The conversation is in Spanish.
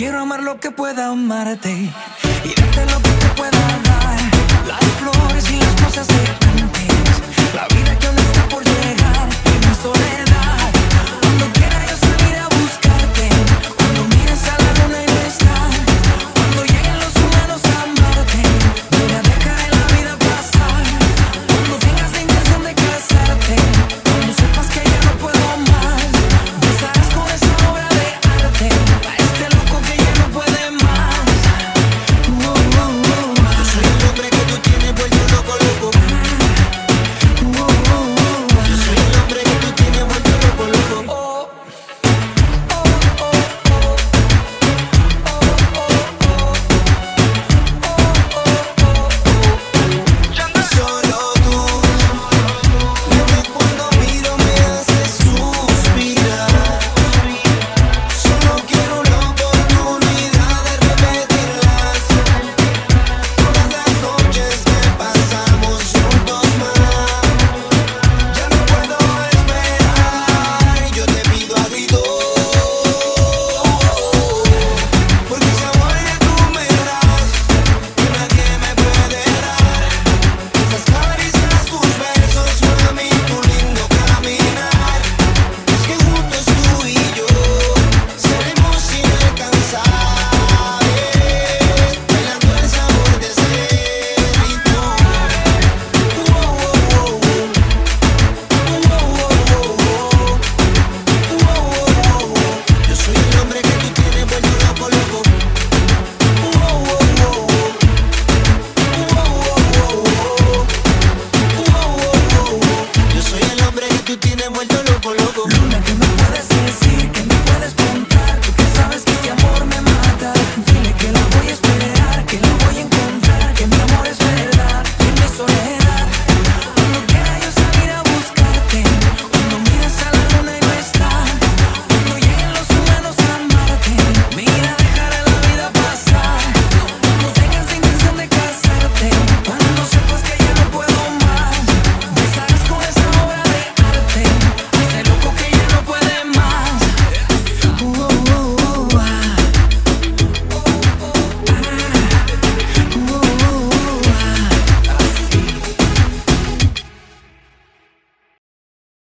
Quiero amar lo que pueda amarte y darte lo que te pueda dar. Las flores y las cosas de